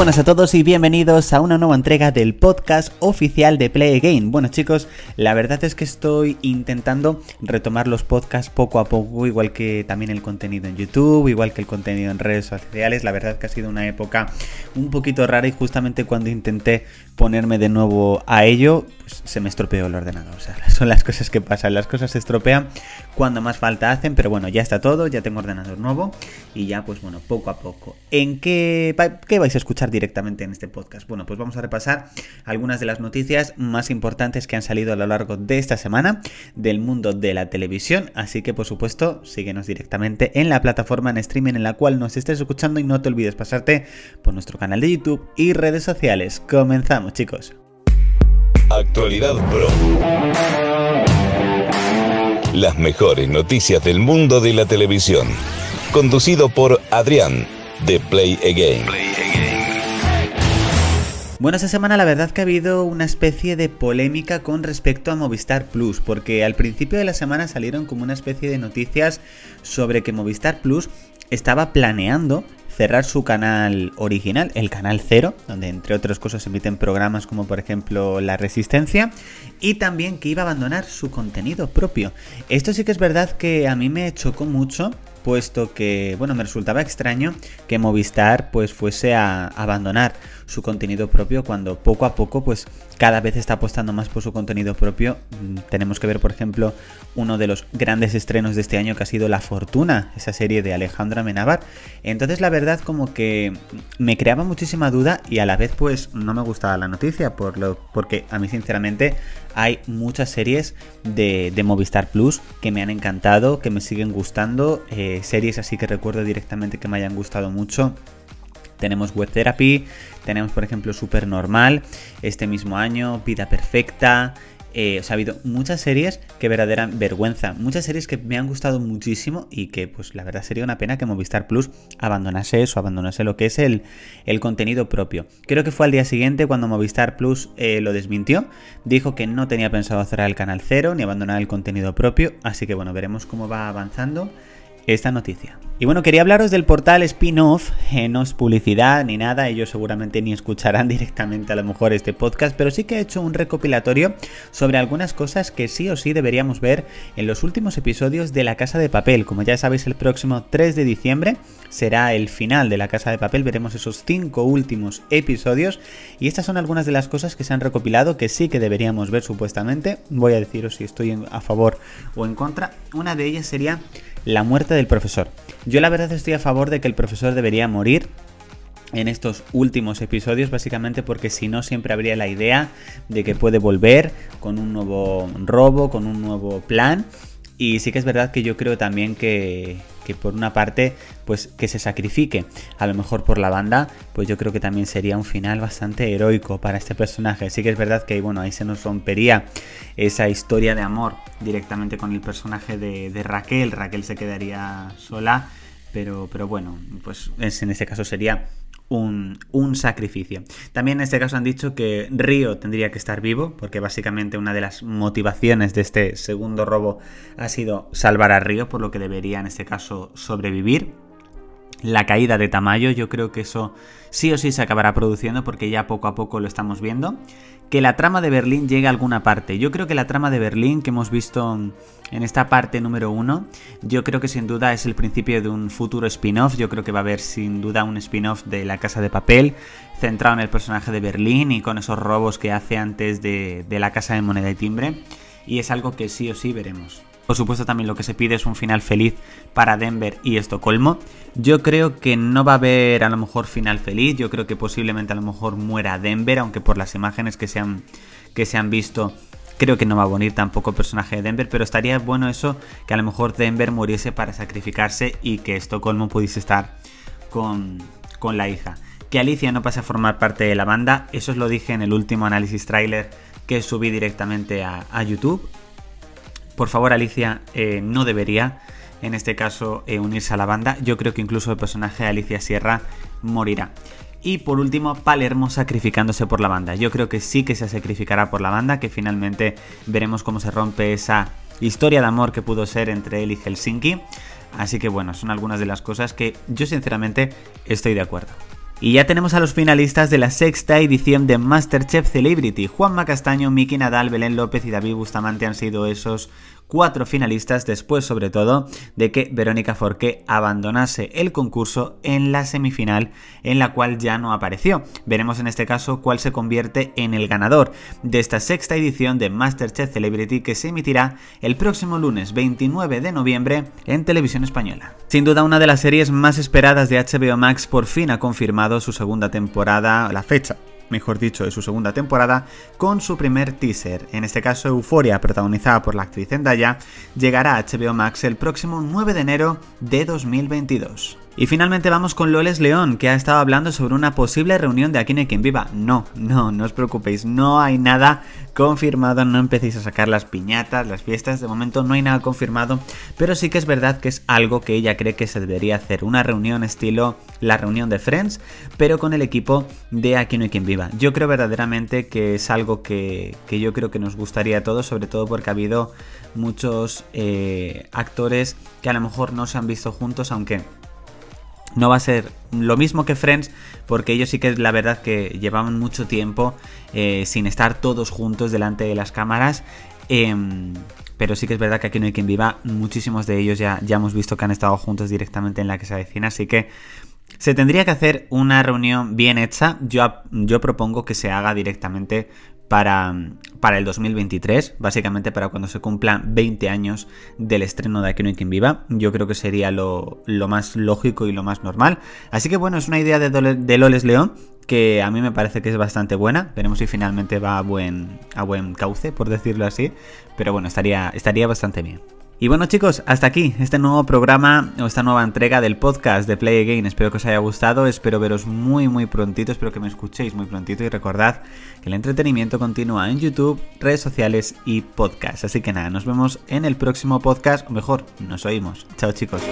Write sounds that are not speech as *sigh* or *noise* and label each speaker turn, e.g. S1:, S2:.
S1: buenas a todos y bienvenidos a una nueva entrega del podcast oficial de Play Again. Bueno chicos, la verdad es que estoy intentando retomar los podcasts poco a poco, igual que también el contenido en YouTube, igual que el contenido en redes sociales. La verdad es que ha sido una época un poquito rara y justamente cuando intenté ponerme de nuevo a ello, pues se me estropeó el ordenador. O sea, *laughs* son las cosas que pasan, las cosas se estropean cuando más falta hacen, pero bueno, ya está todo, ya tengo ordenador nuevo y ya pues bueno, poco a poco. ¿En qué, qué vais a escuchar directamente en este podcast? Bueno, pues vamos a repasar algunas de las noticias más importantes que han salido a lo largo de esta semana del mundo de la televisión, así que por supuesto, síguenos directamente en la plataforma en streaming en la cual nos estés escuchando y no te olvides pasarte por nuestro canal de YouTube y redes sociales. Comenzamos, chicos.
S2: Actualidad Pro. Las mejores noticias del mundo de la televisión. Conducido por Adrián, de Play Again.
S1: Bueno, esta semana la verdad que ha habido una especie de polémica con respecto a Movistar Plus, porque al principio de la semana salieron como una especie de noticias sobre que Movistar Plus estaba planeando cerrar su canal original, el canal cero, donde entre otras cosas emiten programas como por ejemplo La Resistencia, y también que iba a abandonar su contenido propio. Esto sí que es verdad que a mí me chocó mucho puesto que, bueno, me resultaba extraño que Movistar pues fuese a abandonar su contenido propio cuando poco a poco pues cada vez está apostando más por su contenido propio. Mm, tenemos que ver, por ejemplo, uno de los grandes estrenos de este año que ha sido La Fortuna, esa serie de Alejandra Menabar. Entonces, la verdad, como que me creaba muchísima duda y a la vez, pues no me gustaba la noticia, por lo, porque a mí, sinceramente, hay muchas series de, Movistar Plus que me han encantado, que me siguen gustando. Eh, series así que recuerdo directamente que me hayan gustado mucho. Tenemos Web Therapy, tenemos por ejemplo Super Normal, este mismo año, Vida Perfecta, eh, o sea, ha habido muchas series que verdaderan vergüenza, muchas series que me han gustado muchísimo y que pues la verdad sería una pena que Movistar Plus abandonase eso, abandonase lo que es el, el contenido propio. Creo que fue al día siguiente cuando Movistar Plus eh, lo desmintió, dijo que no tenía pensado cerrar el canal cero ni abandonar el contenido propio, así que bueno, veremos cómo va avanzando esta noticia. Y bueno, quería hablaros del portal spin-off, eh, no es publicidad ni nada, ellos seguramente ni escucharán *laughs* directamente a lo mejor este podcast, pero sí que he hecho un recopilatorio sobre algunas cosas que sí o sí deberíamos ver en los últimos episodios de La Casa de Papel. Como ya sabéis, el próximo 3 de diciembre será el final de La Casa de Papel, veremos esos 5 últimos episodios y estas son algunas de las cosas que se han recopilado que sí que deberíamos ver supuestamente. Voy a deciros si estoy a favor o en contra. Una de ellas sería la muerte del profesor. Yo la verdad estoy a favor de que el profesor debería morir en estos últimos episodios, básicamente porque si no siempre habría la idea de que puede volver con un nuevo robo, con un nuevo plan. Y sí que es verdad que yo creo también que, por una parte, pues que se sacrifique a lo mejor por la banda, pues yo creo que también sería un final bastante heroico para este personaje. Sí que es verdad que, bueno, ahí se nos rompería esa historia de amor directamente con el personaje de, de Raquel. Raquel se quedaría sola, pero, pero bueno, pues en este caso sería un, sacrificio. También en este caso han dicho que Río tendría que estar vivo, porque básicamente una de las motivaciones de este segundo robo ha sido salvar a Río, por lo que debería en este caso sobrevivir. La caída de Tamayo, yo creo que eso sí o sí se acabará produciendo porque ya poco a poco lo estamos viendo que la trama de Berlín llegue a alguna parte. Yo creo que la trama de Berlín que hemos visto en esta parte número uno, yo creo que sin duda es el principio de un futuro spin-off. Yo creo que va a haber sin duda un spin-off de La Casa de Papel, centrado en el personaje de Berlín y con esos robos que hace antes de, de la Casa de Moneda y Timbre. Y es algo que sí o sí veremos. Por supuesto también lo que se pide es un final feliz para Denver y Estocolmo. Yo creo que no va a haber a lo mejor final feliz, yo creo que posiblemente a lo mejor muera Denver, aunque por las imágenes que se han, que se han visto creo que no va a morir tampoco el personaje de Denver, pero estaría bueno eso, que a lo mejor Denver muriese para sacrificarse y que Estocolmo pudiese estar con, con la hija. Que Alicia no pase a formar parte de la banda, eso os lo dije en el último análisis trailer que subí directamente a YouTube. Por favor, Alicia eh, no debería, en este caso, eh, unirse a la banda. Yo creo que incluso el personaje de Alicia Sierra morirá. Y por último, Palermo sacrificándose por la banda. Yo creo que sí que se sacrificará por la banda, que finalmente veremos cómo se rompe esa historia de amor que pudo ser entre él y Helsinki. Así que bueno, son algunas de las cosas que yo sinceramente estoy de acuerdo. Y ya tenemos a los finalistas de la sexta edición de Masterchef Celebrity. Juan Macastaño, Miki Nadal, Belén López y David Bustamante han sido esos cuatro finalistas después sobre todo de que Verónica Forqué abandonase el concurso en la semifinal en la cual ya no apareció. Veremos en este caso cuál se convierte en el ganador de esta sexta edición de Masterchef Celebrity que se emitirá el próximo lunes 29 de noviembre en televisión española. Sin duda una de las series más esperadas de HBO Max por fin ha confirmado su segunda temporada, la fecha mejor dicho, de su segunda temporada, con su primer teaser. En este caso, Euforia, protagonizada por la actriz Zendaya, llegará a HBO Max el próximo 9 de enero de 2022. Y finalmente vamos con Loles León, que ha estado hablando sobre una posible reunión de Aquí hay quien viva. No, no, no os preocupéis, no hay nada confirmado, no empecéis a sacar las piñatas, las fiestas, de momento no hay nada confirmado, pero sí que es verdad que es algo que ella cree que se debería hacer, una reunión estilo la reunión de Friends, pero con el equipo de Aquí no hay quien viva. Yo creo verdaderamente que es algo que, yo creo que nos gustaría a todos, sobre todo porque ha habido muchos eh, actores que a lo mejor no se han visto juntos, aunque no va a ser lo mismo que Friends, porque ellos sí que es la verdad que llevaban mucho tiempo eh, sin estar todos juntos delante de las cámaras. Em, pero sí que es verdad que aquí no hay quien viva. Muchísimos de ellos ya, ya hemos visto que han estado juntos directamente en la que se avecina. Así que se tendría que hacer una reunión bien hecha. Yo, yo propongo que se haga directamente para, para el 2023, básicamente para cuando se cumplan 20 años del estreno de Aquí no hay quien viva. Yo creo que sería lo, más lógico y lo más normal. Así que bueno, es una idea de, de Loles León que a mí me parece que es bastante buena. Veremos si finalmente va a buen, a buen cauce, por decirlo así. Pero bueno, estaría, estaría bastante bien. Y bueno chicos, hasta aquí este nuevo programa o esta nueva entrega del podcast de Play Again. Espero que os haya gustado, espero veros muy muy prontito, espero que me escuchéis muy prontito y recordad que el entretenimiento continúa en YouTube, redes sociales y podcast. Así que nada, nos vemos en el próximo podcast, o mejor, nos oímos. Chao chicos.